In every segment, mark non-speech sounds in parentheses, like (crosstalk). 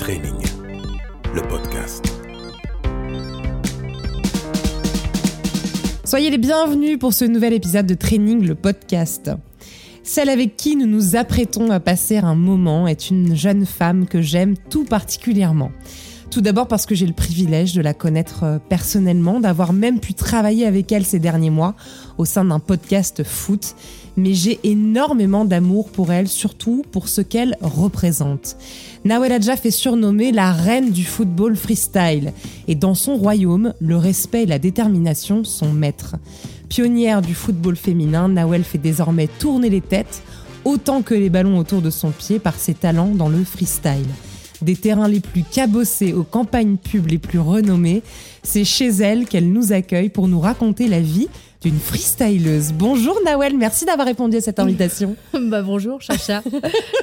Training, le podcast. Soyez les bienvenus pour ce nouvel épisode de Training, le podcast. Celle avec qui nous nous apprêtons à passer un moment est une jeune femme que j'aime tout particulièrement. Tout d'abord parce que j'ai le privilège de la connaître euh, personnellement, d'avoir même pu travailler avec elle ces derniers mois au sein d'un podcast foot. Mais j'ai énormément d'amour pour elle, surtout pour ce qu'elle représente. Nawel Adja fait surnommer la reine du football freestyle. Et dans son royaume, le respect et la détermination sont maîtres. Pionnière du football féminin, Nawel fait désormais tourner les têtes autant que les ballons autour de son pied par ses talents dans le freestyle des terrains les plus cabossés aux campagnes pub les plus renommées, c'est chez elle qu'elle nous accueille pour nous raconter la vie d'une freestyleuse. Bonjour Nawel, merci d'avoir répondu à cette (laughs) invitation. bah bonjour Chacha.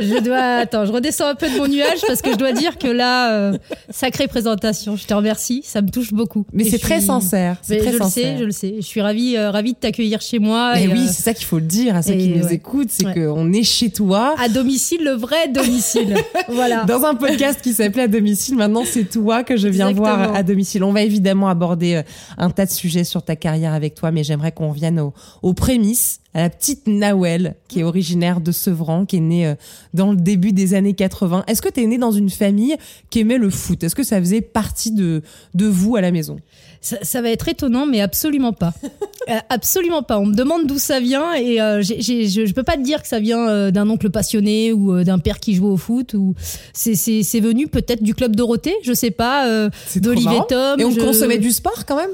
je dois attends, je redescends un peu de mon nuage parce que je dois dire que là euh, sacrée présentation. Je te remercie, ça me touche beaucoup. Mais c'est très sincère, c'est très je sincère. le sais, je le sais. Je suis ravie euh, ravie de t'accueillir chez moi et, oui, euh, c'est ça qu'il faut le dire à ceux qui nous écoutent, c'est qu'on est chez toi à domicile, le vrai domicile. (laughs) voilà. Dans un podcast qui s'appelait à domicile, maintenant c'est toi que je viens voir à domicile. On va évidemment aborder un tas de sujets sur ta carrière avec toi, mais j'aimerais qu'on revienne aux, prémices, à la petite Nawel, qui est originaire de Sevran, qui est née euh, dans le début des années 80. Est-ce que tu es née dans une famille qui aimait le foot? Est-ce que ça faisait partie de, de vous à la maison? Ça, va être étonnant, mais absolument pas. (laughs) Euh, absolument pas. On me demande d'où ça vient et euh, je, ne peux pas te dire que ça vient d'un oncle passionné ou d'un père qui joue au foot. ou C'est venu peut-être du club Dorothée, je sais pas, d'Olivier Tom. Et on consommait du sport quand même?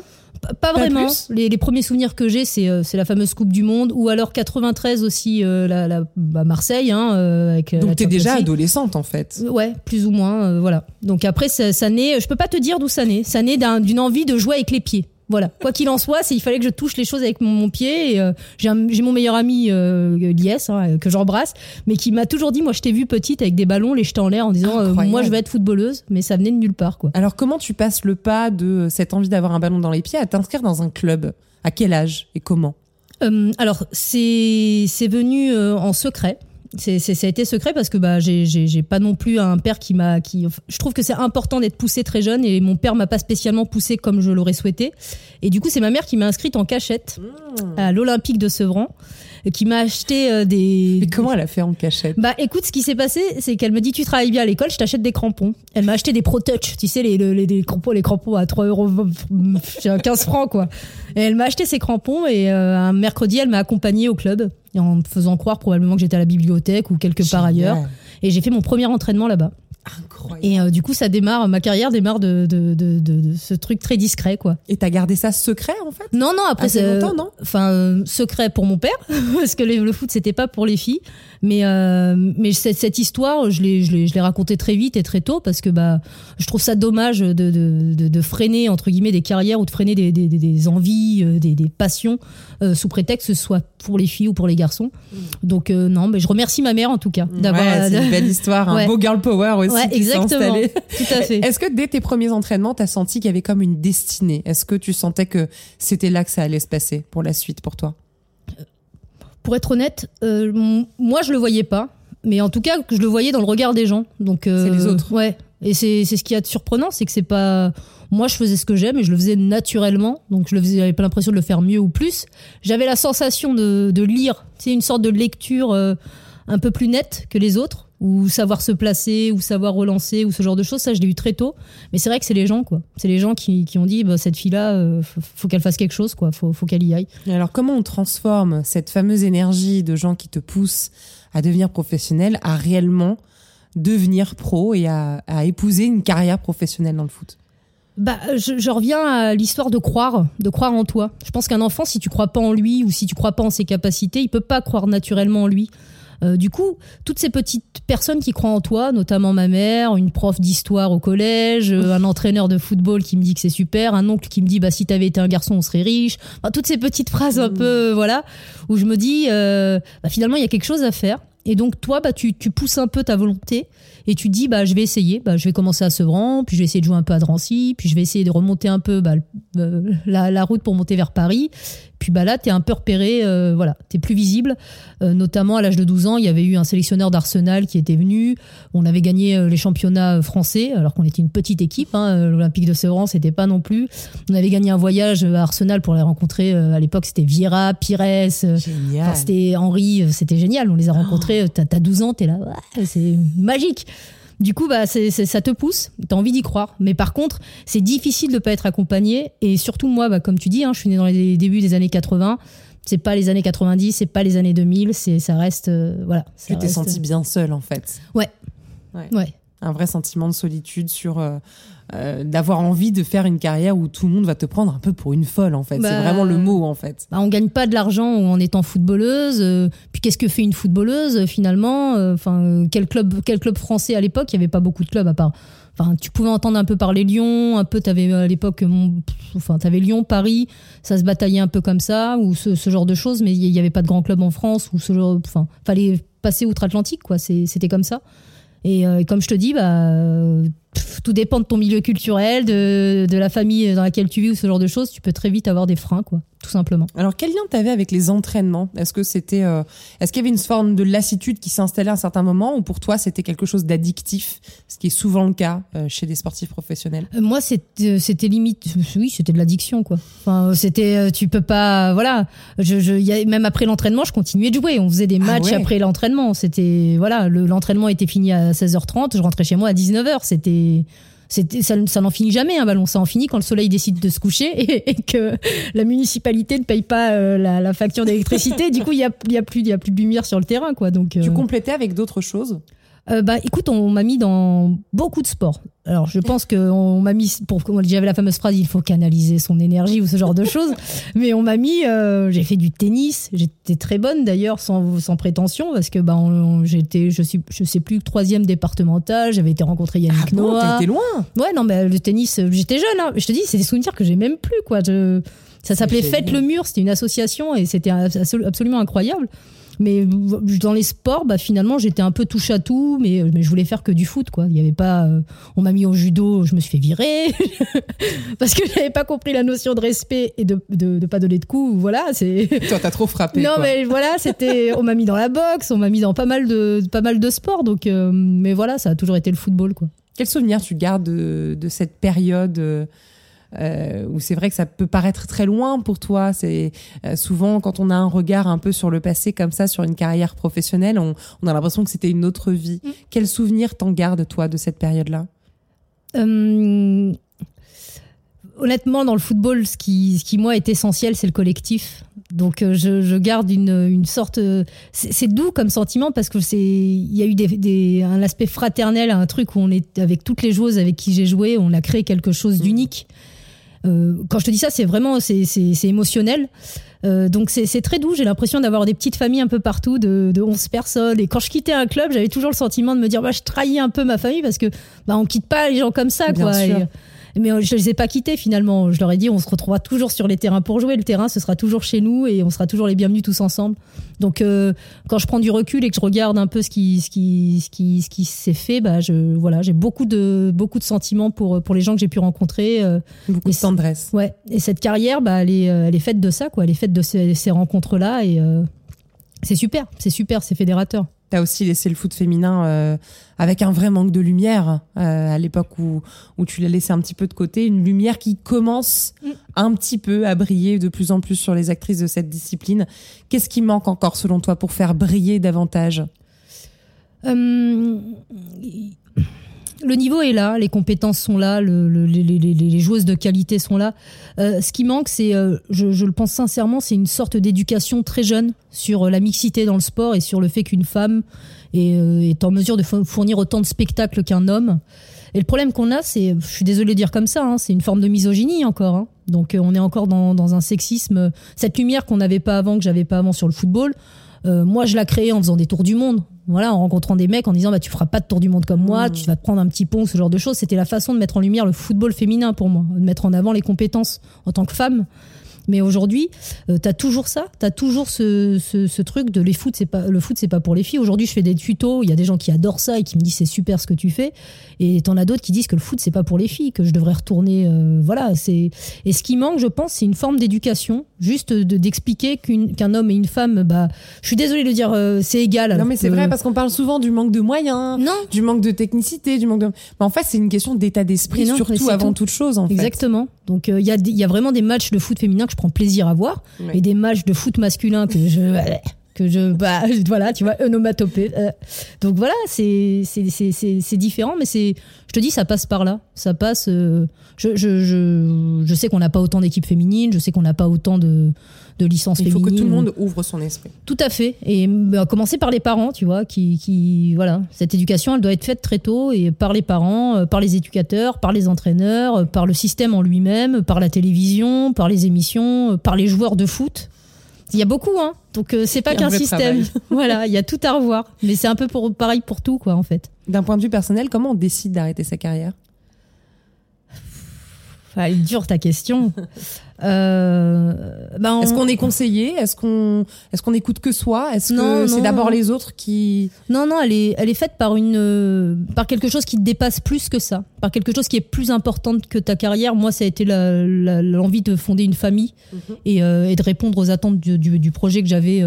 Pas, vraiment. Les, premiers souvenirs que j'ai, c'est euh, la fameuse Coupe du Monde, ou alors 93 aussi, euh, la, bah, Marseille. Hein, euh, avec, Donc t'es déjà adolescente en fait. Ouais, plus ou moins, voilà. Donc après, ça, ça naît, je peux pas te dire d'où ça naît. Ça naît d'une envie de jouer avec les pieds. Voilà. Quoi qu'il en soit, c'est il fallait que je touche les choses avec mon, pied. Euh, j'ai mon meilleur ami euh, Lies hein, que j'embrasse, mais qui m'a toujours dit, moi, je t'ai vu petite avec des ballons, les jeter en l'air, en disant, euh, moi, je vais être footballeuse, mais ça venait de nulle part, quoi. Alors, comment tu passes le pas de cette envie d'avoir un ballon dans les pieds à t'inscrire dans un club? À quel âge et comment? Alors, c'est c'est venu en secret c'est, ça a été secret parce que bah j'ai, j'ai, pas non plus un père qui m'a qui je trouve que c'est important d'être poussé très jeune et mon père m'a pas spécialement poussé comme je l'aurais souhaité et du coup c'est ma mère qui m'a inscrite en cachette mmh. à l'Olympique de Sevran qui m'a acheté euh, des. Mais comment elle a fait en cachette? Bah écoute, ce qui s'est passé, c'est qu'elle me dit tu travailles bien à l'école, je t'achète des crampons. Elle m'a acheté des Pro Touch, tu sais les, les, les, crampons, les crampons à 3 euros, 15 francs quoi. Et elle m'a acheté ces crampons et euh, un mercredi, elle m'a accompagné au club en me faisant croire probablement que j'étais à la bibliothèque ou quelque part ailleurs. Et j'ai fait mon premier entraînement là-bas. Incroyable. Et euh, du coup, ça démarre, ma carrière démarre de, de, de, de, ce truc très discret, quoi. Et t'as gardé ça secret, en fait? Non, non, après, c'est longtemps, non? Enfin, euh, secret pour mon père, (laughs) parce que le, foot, c'était pas pour les filles. Mais, euh, mais cette, cette, histoire, je l'ai, je l'ai, racontée très vite et très tôt, parce que bah, je trouve ça dommage de, de, de, freiner, entre guillemets, des carrières ou de freiner des, des, des envies, des, des passions, sous prétexte que ce soit pour les filles ou pour les garçons. Mm. Donc, non, mais je remercie ma mère, en tout cas, d'avoir. Ouais, c'est une belle (laughs) histoire, un beau girl power aussi. Ouais, exactement. Tout à fait. Est-ce que dès tes premiers entraînements, tu as senti qu'il y avait comme une destinée? Est-ce que tu sentais que c'était là que ça allait se passer pour la suite pour toi? Pour être honnête, euh, moi je le voyais pas, mais en tout cas je le voyais dans le regard des gens. Donc euh, c'est les autres. Ouais. Et c'est ce qui est surprenant, c'est que c'est pas moi je faisais ce que j'aime et je le faisais naturellement, donc je le faisais, j'avais pas l'impression de le faire mieux ou plus. J'avais la sensation de, de lire, c'est une sorte de lecture euh, un peu plus nette que les autres ou savoir se placer, ou savoir relancer, ou ce genre de choses. Ça, je l'ai eu très tôt. Mais c'est vrai que c'est les gens, quoi. C'est les gens qui, qui ont dit, bah, cette fille-là, euh, faut, qu'elle fasse quelque chose, quoi. Faut, faut qu'elle y aille. Et alors, comment on transforme cette fameuse énergie de gens qui te poussent à devenir professionnel à réellement devenir pro et à, à épouser une carrière professionnelle dans le foot? Bah, je, je, reviens à l'histoire de croire, de croire en toi. Je pense qu'un enfant, si tu crois pas en lui ou si tu crois pas en ses capacités, il peut pas croire naturellement en lui. Euh, du coup, toutes ces petites personnes qui croient en toi, notamment ma mère, une prof d'histoire au collège, euh, un entraîneur de football qui me dit que c'est super, un oncle qui me dit bah si t'avais été un garçon on serait riche, toutes ces petites phrases un mmh. peu voilà où je me dis euh, bah, finalement il y a quelque chose à faire Et donc toi, bah, tu, tu pousses un peu ta volonté et tu dis, bah, je vais essayer. Bah, je vais commencer à Sevran, puis je vais essayer de jouer un peu à Drancy, puis je vais essayer de remonter un peu bah, euh, la, la route pour monter vers Paris. Puis bah là, tu es un peu repéré, euh, voilà, tu es plus visible. Euh, notamment à l'âge de 12 ans, il y avait eu un sélectionneur d'Arsenal qui était venu. On avait gagné euh, les championnats français, alors qu'on était une petite équipe. Hein, L'Olympique de Sevran, c'était pas non plus. On avait gagné un voyage à Arsenal pour les rencontrer. à l'époque, c'était Vieira, Pires, c'était Henri, c'était génial. On les a rencontrés. T'as as 12 ans, t'es là, ouais, c'est magique. Du coup, bah, c'est, ça te pousse, t'as envie d'y croire. Mais par contre, c'est difficile de pas être accompagné. Et surtout, moi, bah, comme tu dis, hein, je suis née dans les débuts des années 80. C'est pas les années 90, c'est pas les années 2000, c'est, ça reste, euh, voilà. Tu t'es reste- senti bien seule en fait. Ouais. Ouais. Ouais. Un vrai sentiment de solitude sur euh, euh, d'avoir envie de faire une carrière où tout le monde va te prendre un peu pour une folle en fait. Bah, C'est vraiment le mot en fait. Bah, on gagne pas de l'argent en étant footballeuse. euh, puis qu'est-ce que fait une footballeuse finalement Enfin, quel club, quel club français à l'époque Il y avait pas beaucoup de clubs à part. Enfin, tu pouvais entendre un peu parler Lyon, un peu. T'avais à l'époque, enfin, t'avais Lyon, Paris. Ça se bataillait un peu comme ça ou ce, ce genre de choses. Mais il y avait pas de grand club en France ou ce genre. Enfin, fallait passer outre-Atlantique, quoi. C'était comme ça. Et euh, comme je te dis, bah, tout dépend de ton milieu culturel, de, de la famille dans laquelle tu vis ou ce genre de choses. Tu peux très vite avoir des freins, quoi, tout simplement. Alors quel lien t'avais avec les entraînements? Est-ce que c'était, euh, est-ce qu'il y avait une forme de lassitude qui s'installait à un certain moment ou pour toi c'était quelque chose d'addictif, ce qui est souvent le cas euh, chez des sportifs professionnels? Euh, Moi, c'était c'était limite, oui, c'était de l'addiction, quoi. Enfin, c'était, tu peux pas, voilà. Je, je, y a- même après l'entraînement, je continuais de jouer. On faisait des Ah matchs ouais. après l'entraînement. C'était, voilà, le- l'entraînement était fini à 16h30. Je rentrais chez moi à 19h. C'était, c'était, ça, ça n'en finit jamais un ballon. Ça en finit quand le soleil décide de se coucher et, et que la municipalité ne paye pas euh, la, la facture d'électricité. du coup, il y a, il y a plus, il y a plus de lumière sur le terrain, quoi. Donc, Tu euh, complétais avec d'autres choses? Euh, bah, écoute, on m'a mis dans beaucoup de sports. Alors, je pense qu'on m'a mis pour comme j'avais la fameuse phrase, il faut canaliser son énergie ou ce genre de choses. (laughs) Mais on m'a mis, euh, j'ai fait du tennis. J'étais très bonne d'ailleurs, sans, sans prétention, parce que bah, j'étais, je suis, je sais plus troisième départemental. J'avais été rencontrer Yannick Ah bon, Noah. t'as été loin? Ouais, non, mais le tennis, euh, j'étais jeune. Hein. Je te dis, c'est des souvenirs que j'ai même plus, quoi. Je- ça s'appelait. Faites le mur. C'était une association et c'était absol- absolument incroyable. Mais dans les sports, bah, finalement, j'étais un peu touche à tout, mais, mais je voulais faire que du foot, quoi. Il y avait pas, euh, on m'a mis au judo, je me suis fait virer (laughs) parce que j'avais pas compris la notion de respect et de, de, de pas donner de coups. Voilà, c'est. (laughs) Toi t'as trop frappé. Non, quoi. mais voilà, c'était. On m'a mis dans la boxe, on m'a mis dans pas mal de, pas mal de sports, donc. euh, mais voilà, ça a toujours été le football, quoi. Quel souvenir tu gardes de, de cette période euh, où c'est vrai que ça peut paraître très loin pour toi. C'est euh, souvent quand on a un regard un peu sur le passé comme ça, sur une carrière professionnelle, on, on a l'impression que c'était une autre vie. Mm. Quel souvenir t'en gardes toi de cette période-là? Euh, honnêtement, dans le football, ce qui, ce qui moi est essentiel, c'est le collectif. Donc, je, je garde une, une sorte. C'est doux comme sentiment parce que c'est, il y a eu des, des- un aspect fraternel, un truc où on est avec toutes les joueuses avec qui j'ai joué, on a créé quelque chose d'unique. Euh, quand je te dis ça, c'est vraiment, c'est c'est- c'est émotionnel. Euh, donc c'est c'est très doux. J'ai l'impression d'avoir des petites familles un peu partout de, de 11 personnes. Et quand je quittais un club, j'avais toujours le sentiment de me dire, bah, je trahis un peu ma famille parce que bah, on quitte pas les gens comme ça, Bien quoi. sûr. Et- mais euh, je les ai pas quittés finalement. Je leur ai dit, on se retrouvera toujours sur les terrains pour jouer. Le terrain, ce sera toujours chez nous et on sera toujours les bienvenus tous ensemble. Donc, euh, quand je prends du recul et que je regarde un peu ce qui, ce qui, ce qui, ce qui s'est fait, bah, je, voilà, j'ai beaucoup de, beaucoup de sentiments pour, pour les gens que j'ai pu rencontrer. euh, Beaucoup Et de tendresse. Ouais, et cette carrière, bah, elle, est, euh, elle est faite de ça, quoi. Elle est faite de ces, ces rencontres-là et euh, c'est super, c'est super, c'est fédérateur. T'as aussi laissé le foot féminin euh, avec un vrai manque de lumière euh, à l'époque où, où tu l'as laissé un petit peu de côté, une lumière qui commence Mm. un petit peu à briller de plus en plus sur les actrices de cette discipline. Qu'est-ce qui manque encore selon toi pour faire briller davantage? Euh, le niveau est là, les compétences sont là, le- le- les, joueuses de qualité sont là. Euh, ce qui manque, c'est, euh, je, le pense sincèrement, c'est une sorte d'éducation très jeune sur euh, la mixité dans le sport et sur le fait qu'une femme est, en mesure de fo- fournir autant de spectacles qu'un homme. Et le problème qu'on a, c'est, je suis désolée de dire comme ça, hein, c'est une forme de misogynie encore. hein. Donc on est encore dans, un sexisme. Cette lumière qu'on n'avait pas avant, que j'avais pas avant sur le football, moi je la créée en faisant des tours du monde. Voilà, en rencontrant des mecs en disant bah tu feras pas de tour du monde comme moi, Mmh. tu vas te prendre un petit pont, ce genre de choses. C'était la façon de mettre en lumière le football féminin pour moi, de mettre en avant les compétences en tant que femme. Mais aujourd'hui, euh, t'as toujours ça, t'as toujours ce, ce, ce truc de les foot, c'est pas le foot, c'est pas pour les filles. Aujourd'hui, je fais des tutos, il y a des gens qui adorent ça et qui me disent c'est super ce que tu fais, et t'en as d'autres qui disent que le foot c'est pas pour les filles, que je devrais retourner. euh, voilà, c'est et ce qui manque, je pense, c'est une forme d'éducation, juste de- d'expliquer qu'un homme et une femme, bah, je suis désolée de dire, euh, c'est égal. Non mais c'est vrai parce qu'on parle souvent du manque de moyens, Non, du manque de technicité, du manque de. Mais en fait, c'est une question d'état d'esprit surtout avant tout. toute chose en fait. Exactement. Donc euh, il y, a y a vraiment des matchs de foot féminin que je prends plaisir à voir Ouais. et des matchs de foot masculin que je que je bah (laughs) voilà tu vois onomatopée. euh. Donc voilà c'est c'est c'est c'est c'est différent mais c'est je te dis ça passe par là ça passe. euh, je je je je sais qu'on n'a pas autant d'équipes féminines je sais qu'on n'a pas autant de de licences Il faut que tout le monde ouvre son esprit. Tout à fait. Et bah, commencer par les parents, tu vois, qui, qui, voilà, cette éducation, elle doit être faite très tôt et par les parents, euh, par les éducateurs, par les entraîneurs, euh, par le système en lui-même, par la télévision, par les émissions, euh, par les joueurs de foot. Il y a beaucoup, hein. Donc euh, c'est pas qu'un système. travail. (laughs) voilà, il y a tout à revoir. Mais c'est un peu pour, pareil pour tout, quoi, en fait. D'un point de vue personnel, comment on décide d'arrêter sa carrière? Enfin, elle est dure ta question. (laughs) Euh, on- Est-ce qu'on est conseillé? Est-ce qu'on est-ce qu'on écoute que soi? Est-ce que c'est d'abord les autres qui Non, non, elle est, elle est faite par une, euh, par quelque chose qui te dépasse plus que ça, par quelque chose qui est plus important que ta carrière. Moi, ça a été l'envie de fonder une famille et, euh, et de répondre aux attentes du, du- du projet que j'avais,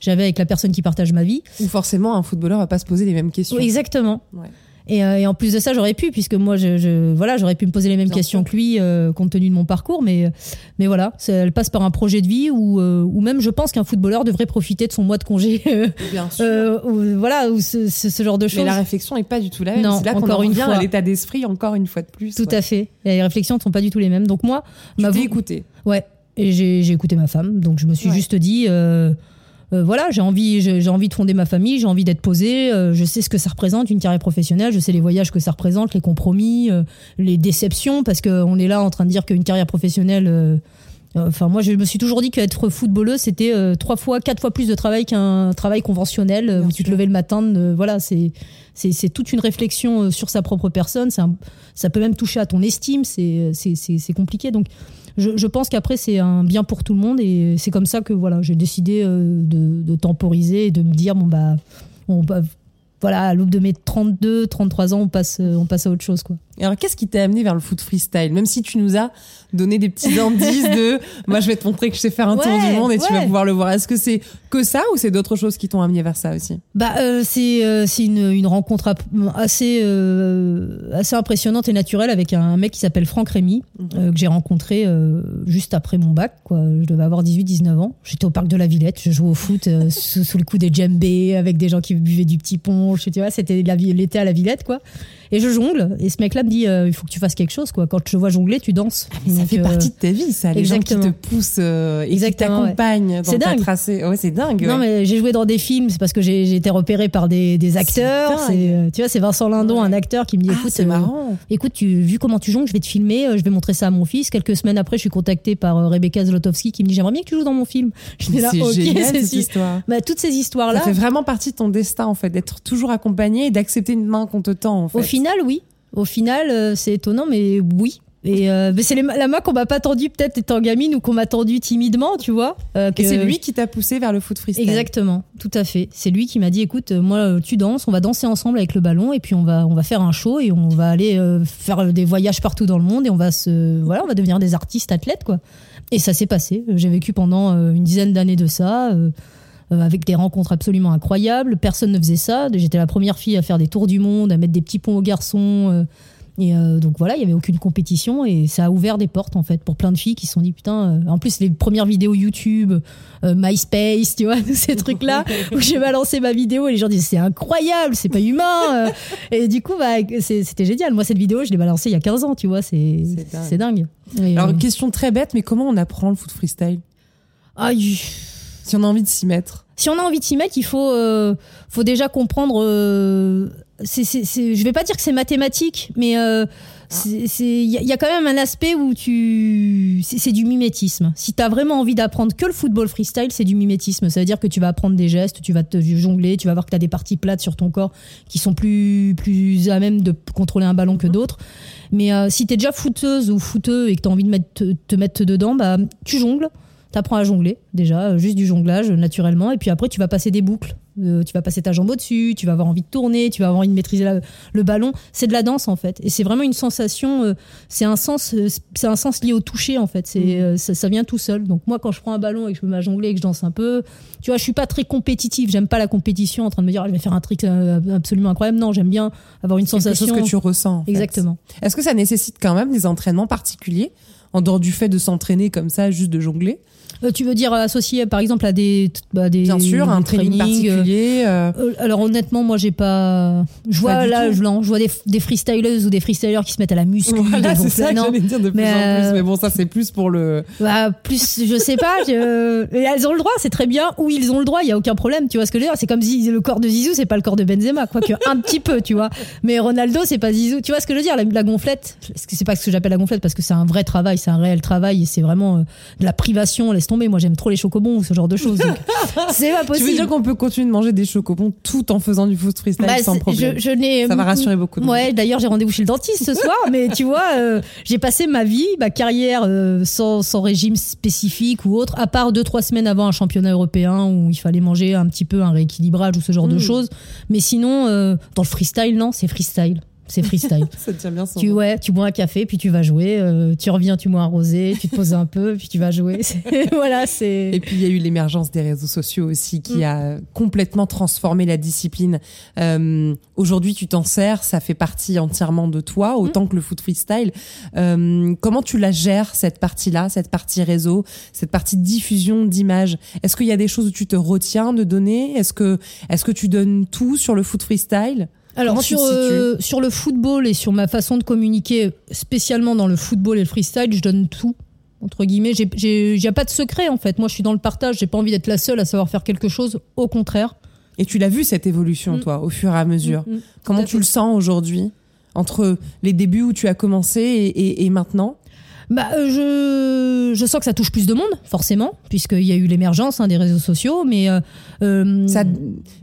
j'avais avec la personne qui partage ma vie. ou forcément un footballeur va pas se poser les mêmes questions exactement. Ouais. Et, euh, et en plus de ça, j'aurais pu, puisque moi, je, je- voilà, j'aurais pu me poser les mêmes Bien questions sûr. que lui, euh, compte tenu de mon parcours, mais, mais voilà, elle passe par un projet de vie où, euh, où même je pense qu'un footballeur devrait profiter de son mois de congé, (laughs) euh, Bien sûr. voilà, ou ce, ce- ce genre de choses. Mais la réflexion est pas du tout la même. Non, c'est là qu'on encore en une fois. à l'état d'esprit encore une fois de plus. Tout ouais. à fait. Et les réflexions ne sont pas du tout les mêmes. Donc moi, Tu ma t'es vo- écouté. ouais, et j'ai j'ai écouté ma femme. Donc je me suis Ouais. juste dit, euh, euh, voilà, j'ai envie, j'ai envie de fonder ma famille, j'ai envie d'être posée. euh, je sais ce que ça représente une carrière professionnelle. Je sais les voyages que ça représente, les compromis, euh, les déceptions, parce qu'on est là en train de dire qu'une carrière professionnelle. Enfin, moi, je me suis toujours dit qu'être footballeuse, c'était euh, trois fois, quatre fois plus de travail qu'un travail conventionnel euh, Bien où tu te levais le matin. euh, voilà, c'est toute une réflexion sur sa propre personne. Un- ça peut même toucher à ton estime. C'est compliqué. Donc, je, je pense qu'après c'est un bien pour tout le monde et c'est comme ça que voilà, j'ai décidé de, de temporiser et de me dire bon bah on voilà, à l'aube de mes 32, 33 ans, on passe, on passe à autre chose, quoi. Et alors, qu'est-ce qui t'a amené vers le foot freestyle? Même si tu nous as donné des petits indices de (laughs) moi, je vais te montrer que je sais faire un tour du monde et tu vas pouvoir le voir. Est-ce que c'est que ça ou c'est d'autres choses qui t'ont amené vers ça aussi? Bah, euh, c'est euh, c'est une, une rencontre assez euh, assez impressionnante et naturelle avec un mec qui s'appelle Franck Rémy euh, que j'ai rencontré euh, juste après mon bac. Quoi. Je devais avoir 18-19 ans. J'étais au parc de la Villette, je jouais au foot euh, (laughs) sous, sous le coup des djembés avec des gens qui buvaient du petit punch. Tu vois, c'était l'été à la Villette, quoi. Et je jongle. Et ce mec-là me dit, euh, il faut que tu fasses quelque chose, quoi. Quand je te vois jongler, tu danses. Mais ça Donc, fait euh, partie de ta vie, ça. Les gens exactement. qui te poussent euh, et qui Exactement, ouais. t'accompagnent dans C'est ta dingue. tracée. Ouais, c'est dingue. Non, ouais. mais j'ai joué dans des films, c'est parce que j'ai été repéré par des, des acteurs. C'est euh, tu vois, c'est Vincent Lindon, Ouais. un acteur, qui me dit Ah, écoute, c'est euh, marrant. écoute, tu, vu comment tu jongles, je vais te filmer, euh, je vais montrer ça à mon fils. Quelques semaines après, je suis contactée par Rebecca Zlotowski qui me dit j'aimerais bien que tu joues dans mon film. (laughs) J'étais là, C'est ok, génial c'est cette histoire. Bah, toutes ces Ça histoires-là, fait vraiment partie de ton destin en fait, d'être toujours accompagné et d'accepter une main qu'on te tend en fait. Au final, oui. Au final, euh, c'est étonnant, mais oui. Et euh, c'est la main qu'on m'a pas tendue peut-être étant gamine ou qu'on m'a tendue timidement, tu vois. euh, Et que- c'est lui qui t'a poussé vers le foot freestyle. Exactement, tout à fait. C'est lui qui m'a dit écoute, moi tu danses, on va danser ensemble avec le ballon et puis on va on va faire un show et on va aller euh, faire des voyages partout dans le monde et on va se voilà, on va devenir des artistes athlètes quoi. Et ça s'est passé. J'ai vécu pendant une dizaine d'années de ça. Euh, avec des rencontres absolument incroyables. Personne ne faisait ça. J'étais la première fille à faire des tours du monde, à mettre des petits ponts aux garçons. euh, et euh, donc voilà, il y avait aucune compétition et ça a ouvert des portes en fait pour plein de filles qui se sont dit putain. en plus les premières vidéos YouTube, MySpace, tu vois, (laughs) tous ces trucs là où j'ai balancé ma vidéo et les gens disent c'est incroyable, c'est pas humain. et du coup bah c'était génial. Moi cette vidéo je l'ai balancée il y a 15 ans, tu vois, c'est dingue. dingue. Et, Alors question très bête, mais comment on apprend le foot freestyle? Aïe. Si on a envie de s'y mettre. si on a envie de s'y mettre, il faut, euh, faut déjà comprendre. Euh, c'est, c'est, c'est- je vais pas dire que c'est mathématique, mais euh, il y, a- quand même un aspect où tu, c'est, du mimétisme. Si tu as vraiment envie d'apprendre que le football freestyle, c'est du mimétisme. Ça veut dire que tu vas apprendre des gestes, tu vas te jongler, tu vas voir que tu as des parties plates sur ton corps qui sont plus, plus à même de contrôler un ballon que d'autres. Mais euh, si tu es déjà footeuse ou footeux et que tu as envie de te, te mettre dedans, bah, tu jongles. T'apprends à jongler déjà, euh, juste du jonglage euh, naturellement, et puis après tu vas passer des boucles. Euh, tu vas passer ta jambe au-dessus, tu vas avoir envie de tourner, tu vas avoir envie de maîtriser la- le ballon. C'est de la danse en fait, et c'est vraiment une sensation. euh, c'est un sens, euh, c'est un sens lié au toucher en fait. C'est Mhm. ça, ça vient tout seul. Donc moi quand je prends un ballon et que je me mets à jongler et que je danse un peu, tu vois, je suis pas très compétitive. J'aime pas la compétition en train de me dire ah, je vais faire un trick absolument incroyable. Non, j'aime bien avoir une C'est quelque sensation. chose que tu ressens. en fait. Exactement. Est-ce que ça nécessite quand même des entraînements particuliers? En dehors du fait de s'entraîner comme ça, juste de jongler Euh, tu veux dire associé par exemple à des, bah, des Bien sûr, un des training trainings, euh, particulier. euh, Euh, alors honnêtement, moi j'ai pas. Je vois Pas là, je, non, je vois des, des freestyleuses ou des freestylers qui se mettent à la muscu. Voilà, c'est ça que j'allais dire de plus en plus. euh, Mais bon, ça, c'est plus pour le. Bah, plus, je sais pas. je- elles ont le droit, c'est très bien. Ou ils ont le droit, il y a aucun problème. Tu vois ce que je veux dire C'est comme si le corps de Zizou, c'est pas le corps de Benzema, quoique (laughs) un petit peu, tu vois. Mais Ronaldo, c'est pas Zizou. Tu vois ce que je veux dire la, la gonflette, c'est pas ce que j'appelle la gonflette parce que c'est un vrai travail, c'est un réel travail et c'est vraiment euh, de la privation. Laisse tomber. Moi, j'aime trop les chocobons ou ce genre de choses. (laughs) C'est pas Tu possible. veux dire qu'on peut continuer de manger des chocobons tout en faisant du foot freestyle Bah, sans problème? je, je n'ai- Ça va rassurer beaucoup de. Ouais, d'ailleurs, j'ai rendez-vous chez le dentiste ce soir, mais tu vois, euh, j'ai passé ma vie, ma carrière euh, sans, sans régime spécifique ou autre, à part deux, trois semaines avant un championnat européen où il fallait manger un petit peu un rééquilibrage ou ce genre de Mm. choses. Mais sinon, euh, dans le freestyle, non, c'est freestyle. C'est freestyle. (laughs) Ça tient bien son tu, nom. ouais, tu bois un café, puis tu vas jouer, euh, tu reviens, tu bois un rosé, tu te poses un peu, puis tu vas jouer. (laughs) C'est- voilà, c'est. Et puis il y a eu l'émergence des réseaux sociaux aussi qui Mm. a complètement transformé la discipline. Euh, Aujourd'hui, tu t'en sers, ça fait partie entièrement de toi, autant Mm. que le foot freestyle. Euh, comment tu la gères cette partie-là, cette partie réseau, cette partie diffusion d'images? Est-ce qu'il y a des choses où tu te retiens de donner? Est-ce que est-ce que tu donnes tout sur le foot freestyle? Alors sur, euh, sur le football et sur ma façon de communiquer, spécialement dans le football et le freestyle, je donne tout. Entre guillemets, il y a pas de secret en fait. Moi, je suis dans le partage. J'ai pas envie d'être la seule à savoir faire quelque chose. Au contraire. Et tu l'as vu cette évolution, Mm. toi, au fur et à mesure. Mm, mm. Comment à tu fait. le sens aujourd'hui entre les débuts où tu as commencé et, et- et maintenant? Bah, euh, je, je sens que ça touche plus de monde, forcément, puisqu'il y a eu l'émergence hein, des réseaux sociaux. Mais euh, euh, ça,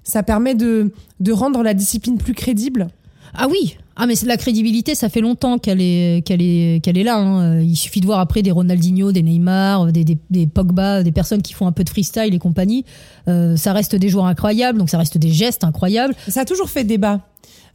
ça permet de, de rendre la discipline plus crédible Ah oui, ah mais c'est- la crédibilité, ça fait longtemps qu'elle est qu'elle est qu'elle est là. hein. Il suffit de voir après des Ronaldinho, des Neymar, des, des, des Pogba, des personnes qui font un peu de freestyle et compagnie. Euh, ça reste des joueurs incroyables, donc ça reste des gestes incroyables. Ça a toujours fait débat.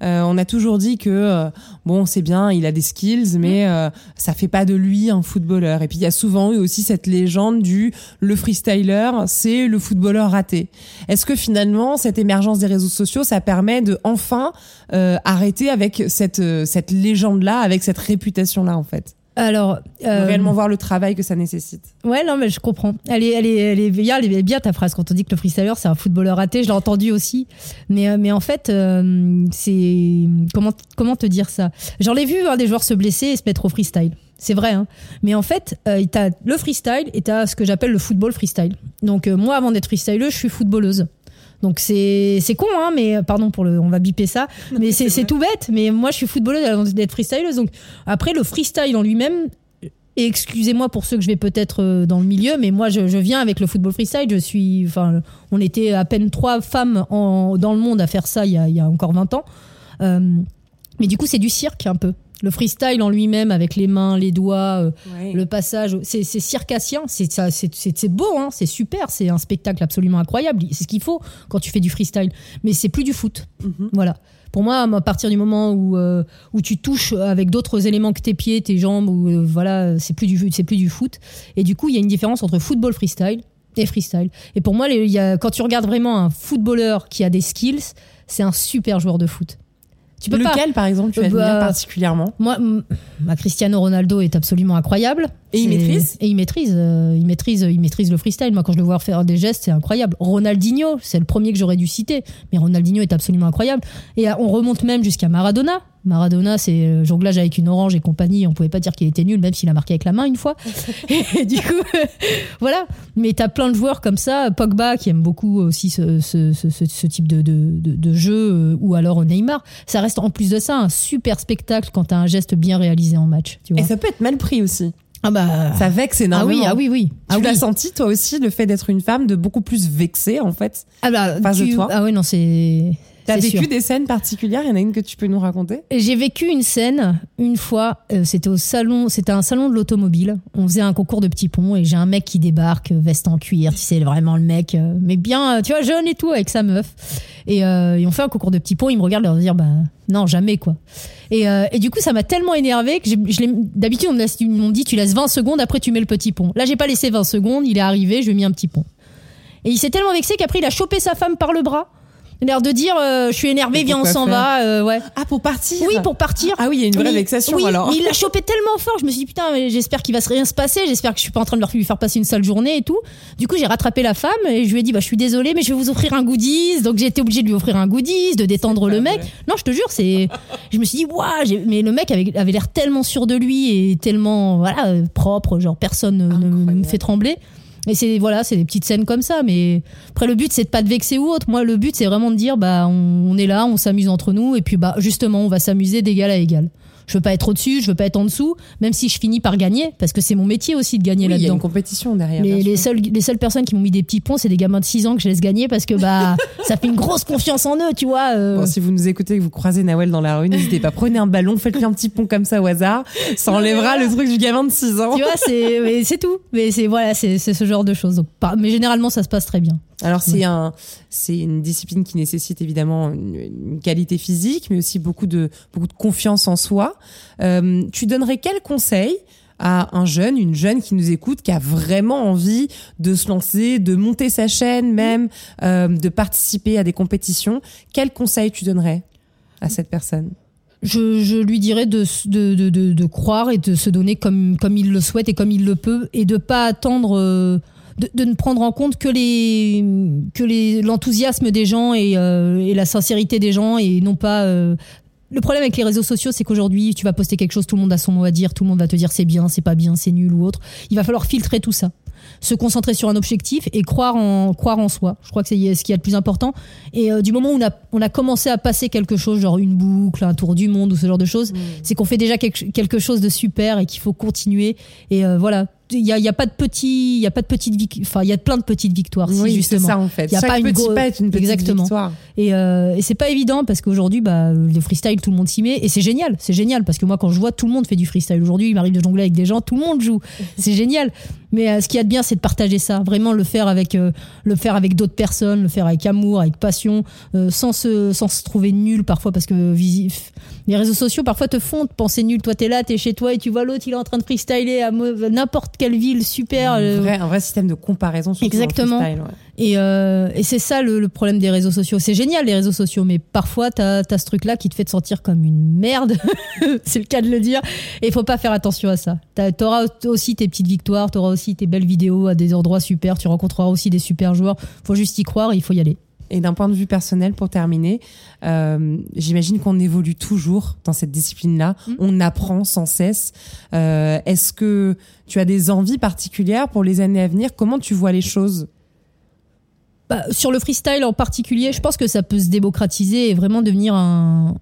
Euh, on a toujours dit que euh, bon, c'est bien, il a des skills, mais euh, ça fait pas de lui un footballeur. Et puis il y a souvent eu aussi cette légende du le freestyler, c'est le footballeur raté. Est-ce que finalement cette émergence des réseaux sociaux, ça permet de enfin euh, arrêter avec cette euh, cette légende là, avec cette réputation là en fait, Alors, euh, réellement voir le travail que ça nécessite. ouais, non, mais je comprends. Elle est, elle est, elle est bien, elle est bien ta phrase quand on dit que le freestyler c'est un footballeur raté. Je l'ai entendu aussi, mais, euh, mais en fait, euh, c'est comment, comment te dire ça? J'en ai vu hein, des joueurs se blesser et se mettre au freestyle. C'est vrai, hein. mais en fait, euh, t'as le freestyle et t'as ce que j'appelle le football freestyle. Donc euh, moi, avant d'être freestyleuse, je suis footballeuse. Donc c'est c'est con, hein, mais pardon pour le, on va biper ça, mais c'est c'est tout bête. Mais moi, je suis footballeuse d'être freestyleuse. Donc après, le freestyle en lui-même, et excusez-moi pour ceux que je vais peut-être euh, dans le milieu, mais moi je, je viens avec le football freestyle. Je suis, enfin, on était à peine trois femmes en- dans le monde à faire ça il y a, il y a encore 20 ans. Euh, mais du coup, c'est du cirque un peu. Le freestyle en lui-même, avec les mains, les doigts, euh, le passage, c'est c'est circassien, c'est ça, c'est- c'est c'est beau, hein, c'est super, c'est un spectacle absolument incroyable. C'est ce qu'il faut quand tu fais du freestyle, mais c'est plus du foot. Mhm. Voilà. Pour moi, à partir du moment où euh, où tu touches avec d'autres éléments que tes pieds, tes jambes, ou euh, voilà, c'est plus du c'est plus du foot. Et du coup, il y a une différence entre football freestyle et freestyle. Et pour moi, les- y a, quand tu regardes vraiment un footballeur qui a des skills, c'est un super joueur de foot. Tu peux pas. Lequel, par exemple, tu Euh, admires bah, particulièrement Moi, ma Cristiano Ronaldo est absolument incroyable. Et il maîtrise Et il maîtrise, euh, il maîtrise, il maîtrise le freestyle. Moi, quand je le vois faire des gestes, c'est incroyable. Ronaldinho, c'est le premier que j'aurais dû citer, mais Ronaldinho est absolument incroyable. Et euh, on remonte même jusqu'à Maradona. Maradona, c'est jonglage avec une orange et compagnie. On pouvait pas dire qu'il était nul, même s'il a marqué avec la main une fois. (laughs) et du coup, (laughs) voilà. Mais t'as plein de joueurs comme ça. Pogba, qui aime beaucoup aussi ce, ce, ce, ce type de, de, de, de jeu, euh, ou alors Neymar. Ça reste en plus de ça un super spectacle quand t'as un geste bien réalisé en match. Tu vois. Et ça peut être mal pris aussi. Ah bah. Ça vexe Ah énormément. oui, ah oui, oui. Tu ah l'as oui. senti toi aussi le fait d'être une femme de beaucoup plus vexée en fait. Ah bah, face de tu- toi. Ah oui, non, c'est. T'as vécu sûr. des scènes particulières? Il y en a une que tu peux nous raconter? J'ai vécu une scène une fois. euh, c'était au salon, c'était un salon de l'automobile. On faisait un concours de petits ponts et j'ai un mec qui débarque, euh, veste en cuir. Tu sais, vraiment le mec, euh, mais bien, euh, tu vois, jeune et tout avec sa meuf. Et, euh, et on fait un concours de petits ponts. Il me regarde leur dire, bah non, jamais quoi. Et, et du coup, ça m'a tellement énervé que d'habitude on m'ont dit, tu laisses 20 secondes après tu mets le petit pont. Là, j'ai pas laissé 20 secondes. Il est arrivé, je lui ai mis un petit pont. Et il s'est tellement vexé qu'après il a chopé sa femme par le bras. Il a l'air de dire, euh, je suis énervé, viens on s'en va. euh, ouais. Ah pour partir Oui, pour partir. Ah oui, il y a une vraie Mais- vexation oui, alors. Mais il l'a chopé tellement fort, je me suis dit putain, j'espère qu'il va se rien se passer, j'espère que je suis pas en train de leur lui faire passer une sale journée et tout. Du coup, j'ai rattrapé la femme et je lui ai dit bah je suis désolée, mais je vais vous offrir un goodies. Donc j'ai été obligée de lui offrir un goodies, de détendre le mec. vrai. Non, je te jure, c'est. Je me suis dit waouh, mais le mec avait, avait l'air tellement sûr de lui et tellement voilà euh, propre, genre personne ne- ne me fait trembler. Et c'est voilà, c'est des petites scènes comme ça. Mais après, le but c'est de pas te vexer ou autre. Moi, le but c'est vraiment de dire bah on, on est là, on s'amuse entre nous et puis bah justement on va s'amuser d'égal à égal. Je veux pas être au-dessus, je veux pas être en dessous, même si je finis par gagner parce que c'est mon métier aussi de gagner Oui, il y a là-dedans. une compétition derrière. Les, les, seules, les seules personnes qui m'ont mis des petits ponts, c'est des gamins de 6 ans que je laisse gagner parce que bah (laughs) ça fait une grosse confiance en eux, tu vois. euh. Bon, si vous nous écoutez et que vous croisez Nawel dans la rue, n'hésitez pas. Prenez un ballon, faites-lui un petit pont comme ça au hasard. Ça enlèvera le truc du gamin de 6 ans. tu vois, c'est tout. Mais c'est voilà, c'est c'est ce genre de choses. Donc, pas- mais généralement, ça se passe très bien. Alors c'est un, c'est une discipline qui nécessite évidemment une, une qualité physique, mais aussi beaucoup de beaucoup de confiance en soi. Euh, tu donnerais quel conseil à un jeune, une jeune qui nous écoute, qui a vraiment envie de se lancer, de monter sa chaîne même, euh, de participer à des compétitions? Quel conseil tu donnerais à cette personne? Je, je lui dirais de, de, de, de croire et de se donner comme, comme il le souhaite et comme il le peut et de pas attendre euh, de, de ne prendre en compte que les que les l'enthousiasme des gens et, euh, et la sincérité des gens et non pas euh, le problème avec les réseaux sociaux, c'est qu'aujourd'hui, tu vas poster quelque chose, tout le monde a son mot à dire, tout le monde va te dire c'est bien, c'est pas bien, c'est nul ou autre. Il va falloir filtrer tout ça, se concentrer sur un objectif et croire en croire en soi. Je crois que c'est ce qu'il y a de plus important. Et euh, du moment où on a, on a commencé à passer quelque chose, genre une boucle, un tour du monde ou ce genre de choses, c'est qu'on fait déjà quelque, quelque chose de super et qu'il faut continuer. Et euh, voilà, il y a, y a pas de petits, il y a pas de petites, vic- enfin il y a plein de petites victoires. si, Oui, c'est justement. ça en fait. Y a Chaque pas une petit pas est une petite Exactement. victoire. Et, euh, et c'est pas évident parce qu'aujourd'hui, bah, le freestyle, tout le monde s'y met. Et c'est génial, c'est génial parce que moi, quand je vois tout le monde fait du freestyle aujourd'hui, il m'arrive de jongler avec des gens, tout le monde joue. C'est génial. Mais euh, ce qu'il y a de bien, c'est de partager ça. Vraiment le faire avec, euh, le faire avec d'autres personnes, le faire avec amour, avec passion, euh, sans, se, sans se trouver nul parfois parce que visi- les réseaux sociaux parfois te font te penser nul. Toi, t'es là, t'es chez toi et tu vois l'autre, il est en train de freestyler à n'importe quelle ville, super. un, euh, vrai, un vrai système de comparaison. dans le Exactement. freestyle, ouais. Et, euh, et c'est ça le, le problème des réseaux sociaux. C'est génial les réseaux sociaux, mais parfois t'as as ce truc-là qui te fait te sentir comme une merde. (laughs) c'est le cas de le dire. Et il faut pas faire attention à ça. T'auras aussi tes petites victoires, t'auras aussi tes belles vidéos à des endroits super. Tu rencontreras aussi des super joueurs. Faut juste y croire. Il faut y aller. Et d'un point de vue personnel, pour terminer, euh, j'imagine qu'on évolue toujours dans cette discipline-là. Mm. On apprend sans cesse. Euh, Est-ce que tu as des envies particulières pour les années à venir? Comment tu vois les choses? Bah, sur le freestyle en particulier, je pense que ça peut se démocratiser et vraiment devenir un,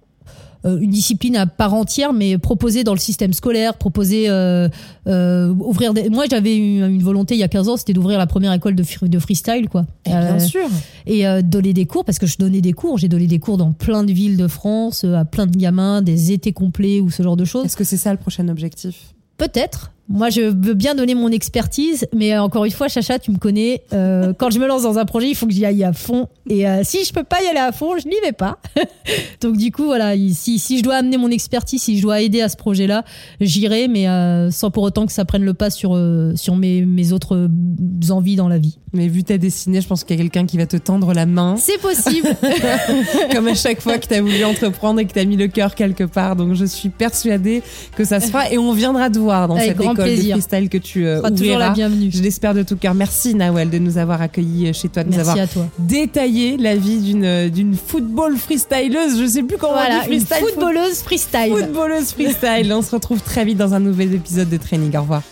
euh, une discipline à part entière, mais proposée dans le système scolaire, proposée euh, euh, ouvrir. Des... Moi, j'avais une, une volonté il y a 15 ans, c'était d'ouvrir la première école de, free- de freestyle, quoi. Eh Bien Euh, sûr. et euh, donner des cours parce que je donnais des cours. J'ai donné des cours dans plein de villes de France, à plein de gamins, des étés complets ou ce genre de choses. Est-ce que c'est ça le prochain objectif? Peut-être. Moi, je veux bien donner mon expertise, mais euh, encore une fois, Chacha, tu me connais. euh, quand je me lance dans un projet, il faut que j'y aille à fond. Et euh, si je peux pas y aller à fond, je n'y vais pas. (laughs) Donc du coup, voilà, il- si, si je dois amener mon expertise, si je dois aider à ce projet-là, j'irai, mais euh, sans pour autant que ça prenne le pas sur euh, sur mes, mes autres euh, envies dans la vie. Mais vu ta destinée, je pense qu'il y a quelqu'un qui va te tendre la main, C'est possible. (laughs) comme à chaque fois que tu as voulu entreprendre et que tu as mis le cœur quelque part. Donc je suis persuadée que ça se fera et on viendra te voir dans Avec cette grand école de freestyle que tu euh, toujours la ouvriras. bienvenue. Je l'espère de tout cœur. Merci Nawel de nous avoir accueillis chez toi, de nous avoir toi. détaillé la vie d'une d'une football freestyleuse. Je sais plus comment on dit une freestyle. footballeuse freestyle. Footballeuse freestyle. On se retrouve très vite dans un nouvel épisode de Training. Au revoir.